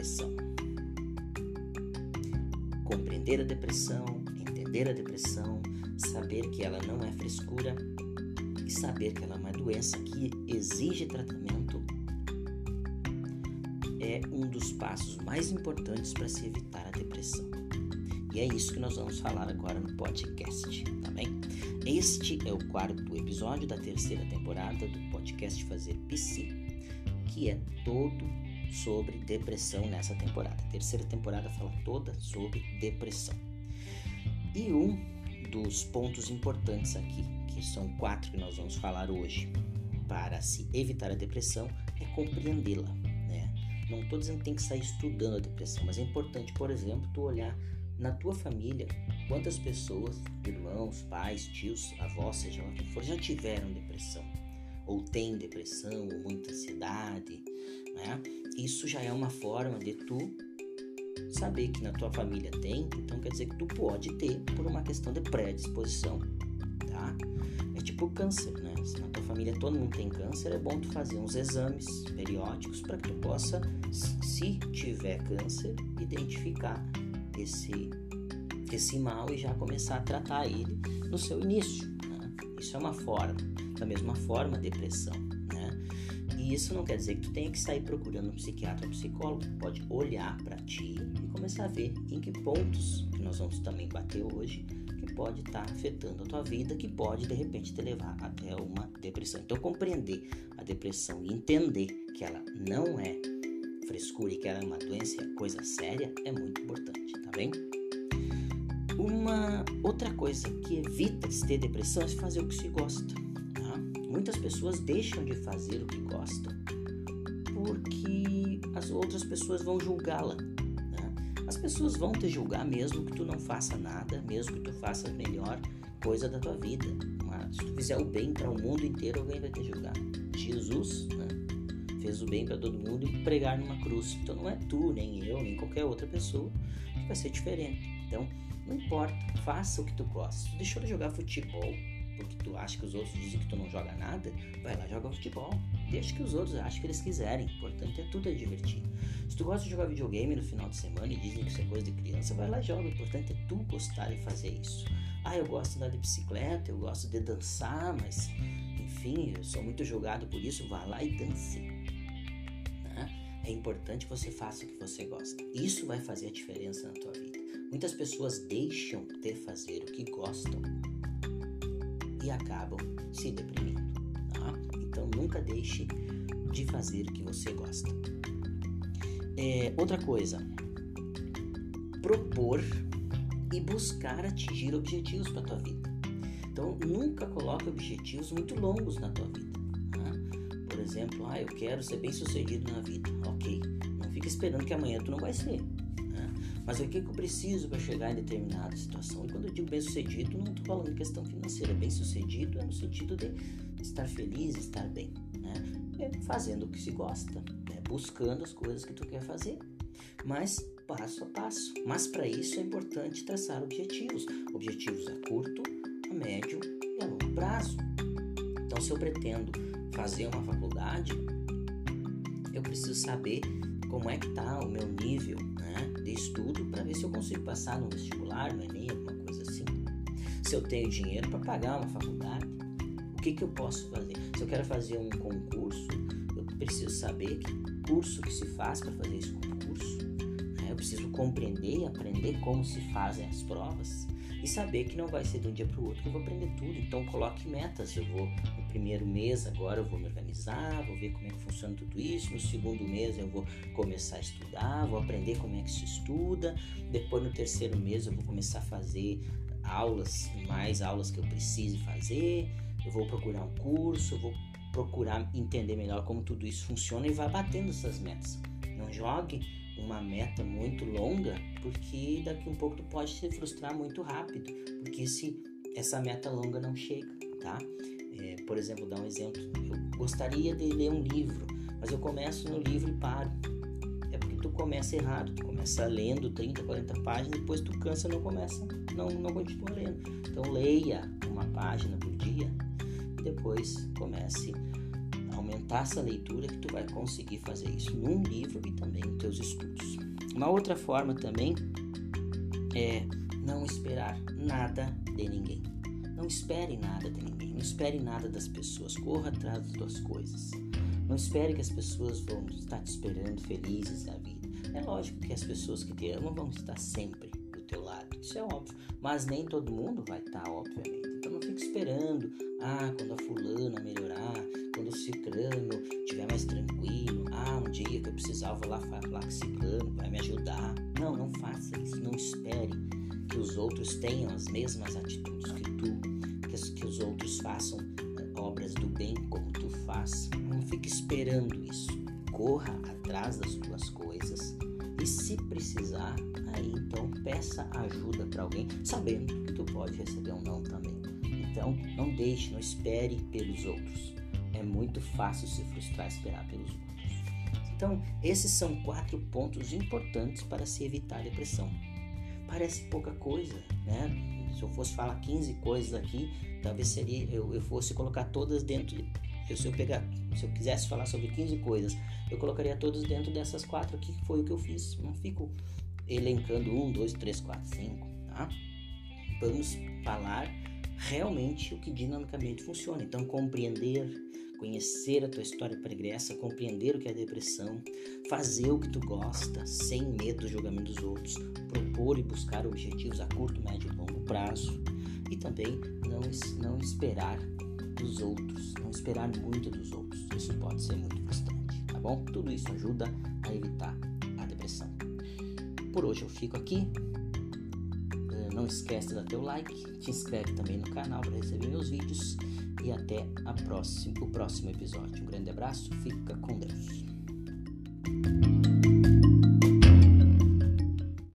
depressão. Compreender a depressão, entender a depressão, saber que ela não é frescura e saber que ela é uma doença que exige tratamento é um dos passos mais importantes para se evitar a depressão. E é isso que nós vamos falar agora no podcast, tá bem? Este é o quarto episódio da terceira temporada do podcast Fazer PC, que é todo sobre depressão nessa temporada. A terceira temporada fala toda sobre depressão. E um dos pontos importantes aqui, que são quatro que nós vamos falar hoje, para se evitar a depressão, é compreendê-la. Né? Não estou dizendo que tem que sair estudando a depressão, mas é importante, por exemplo, tu olhar na tua família quantas pessoas, irmãos, pais, tios, avós, seja lá quem for, já tiveram depressão, ou têm depressão, ou muita ansiedade, né? Isso já é uma forma de tu saber que na tua família tem, então quer dizer que tu pode ter por uma questão de predisposição, tá? É tipo câncer, né? Se na tua família todo mundo tem câncer, é bom tu fazer uns exames periódicos para que tu possa, se tiver câncer, identificar esse esse mal e já começar a tratar ele no seu início. Né? Isso é uma forma. Da mesma forma, a isso não quer dizer que tu tenha que sair procurando um psiquiatra ou um psicólogo. Tu pode olhar para ti e começar a ver em que pontos que nós vamos também bater hoje que pode estar tá afetando a tua vida, que pode de repente te levar até uma depressão. Então compreender a depressão e entender que ela não é frescura e que ela é uma doença, coisa séria, é muito importante, tá bem? Uma outra coisa que evita de ter depressão é fazer o que se gosta. Muitas pessoas deixam de fazer o que gostam porque as outras pessoas vão julgá-la. Né? As pessoas vão te julgar mesmo que tu não faça nada, mesmo que tu faça a melhor coisa da tua vida. Mas se tu fizer o bem para o mundo inteiro, alguém vai te julgar. Jesus né, fez o bem para todo mundo e pregar numa cruz. Então não é tu, nem eu, nem qualquer outra pessoa que vai ser diferente. Então não importa, faça o que tu gosta. Deixa eu jogar futebol porque tu acha que os outros dizem que tu não joga nada, vai lá joga futebol. Deixa que os outros achem que eles quiserem. O importante é tudo é divertir. Se tu gosta de jogar videogame no final de semana e dizem que isso é coisa de criança, vai lá e joga. O importante é tu gostar de fazer isso. Ah, eu gosto de andar de bicicleta, eu gosto de dançar, mas enfim, eu sou muito julgado por isso. Vá lá e dance. Né? É importante que você faça o que você gosta. Isso vai fazer a diferença na tua vida. Muitas pessoas deixam de fazer o que gostam e acabam se deprimindo. Tá? Então nunca deixe de fazer o que você gosta. É, outra coisa, propor e buscar atingir objetivos para tua vida. Então nunca coloque objetivos muito longos na tua vida. Tá? Por exemplo, ah, eu quero ser bem sucedido na vida. Ok, não fica esperando que amanhã tu não vai ser. Mas o que, eu preciso para chegar em determinada situação? E quando eu digo bem sucedido, não estou falando de questão financeira. Bem sucedido é no sentido de estar feliz, estar bem. Né? É fazendo o que se gosta, né? buscando as coisas que tu quer fazer. Mas passo a passo. Mas para isso é importante traçar objetivos. Objetivos a curto, a médio e a longo prazo. Então, se eu pretendo fazer uma faculdade, eu preciso saber como é que está o meu nível né, de estudo para ver se eu consigo passar no vestibular, no Enem, alguma coisa assim. Se eu tenho dinheiro para pagar uma faculdade, o que, que eu posso fazer? Se eu quero fazer um concurso, eu preciso saber que curso que se faz para fazer esse concurso. Né? Eu preciso compreender e aprender como se fazem as provas e saber que não vai ser de um dia para o outro que eu vou aprender tudo. Então coloque metas. Eu vou no primeiro mês agora eu vou me organizar, vou ver como é que funciona tudo isso. No segundo mês eu vou começar a estudar, vou aprender como é que se estuda. Depois no terceiro mês eu vou começar a fazer aulas, mais aulas que eu precise fazer. Eu vou procurar um curso, eu vou procurar entender melhor como tudo isso funciona e vá batendo essas metas. Não jogue uma meta muito longa, porque daqui um pouco tu pode se frustrar muito rápido, porque se essa meta longa não chega, tá? É, por exemplo, dar um exemplo, eu gostaria de ler um livro, mas eu começo no livro e paro. É porque tu começa errado, tu começa lendo 30, 40 páginas, depois tu cansa não começa, não, não continua lendo. Então leia uma página por dia depois comece aumentar essa leitura que tu vai conseguir fazer isso num livro e também nos teus estudos. Uma outra forma também é não esperar nada de ninguém. Não espere nada de ninguém, não espere nada das pessoas, corra atrás das tuas coisas. Não espere que as pessoas vão estar te esperando felizes da vida. É lógico que as pessoas que te amam vão estar sempre do teu lado, isso é óbvio, mas nem todo mundo vai estar, obviamente. Então não fique esperando, ah, quando a fulana melhorar, quando o ciclano estiver mais tranquilo, ah, um dia que eu vou lá falar com o ciclano, vai me ajudar. Não, não faça isso, não espere que os outros tenham as mesmas atitudes que tu, que, que os outros façam né, obras do bem como tu faz. Não fique esperando isso. Corra atrás das tuas coisas e se precisar, aí então peça ajuda para alguém, sabendo que tu pode receber um não também. Então, não deixe, não espere pelos outros. É muito fácil se frustrar esperar pelos outros. Então, esses são quatro pontos importantes para se evitar depressão. Parece pouca coisa, né? Se eu fosse falar 15 coisas aqui, talvez seria eu, eu fosse colocar todas dentro. De, se eu pegar, se eu quisesse falar sobre 15 coisas, eu colocaria todas dentro dessas quatro aqui, que foi o que eu fiz. Não fico elencando um, dois, três, quatro, cinco, tá? Vamos falar realmente o que dinamicamente funciona. Então, compreender, conhecer a tua história pregressa, compreender o que é depressão, fazer o que tu gosta, sem medo do julgamento dos outros, propor e buscar objetivos a curto, médio e longo prazo e também não, não esperar dos outros, não esperar muito dos outros. Isso pode ser muito frustrante, tá bom? Tudo isso ajuda a evitar a depressão. Por hoje eu fico aqui. Não esquece de dar teu like, te inscreve também no canal para receber meus vídeos e até próxima, o próximo episódio. Um grande abraço, fica com Deus.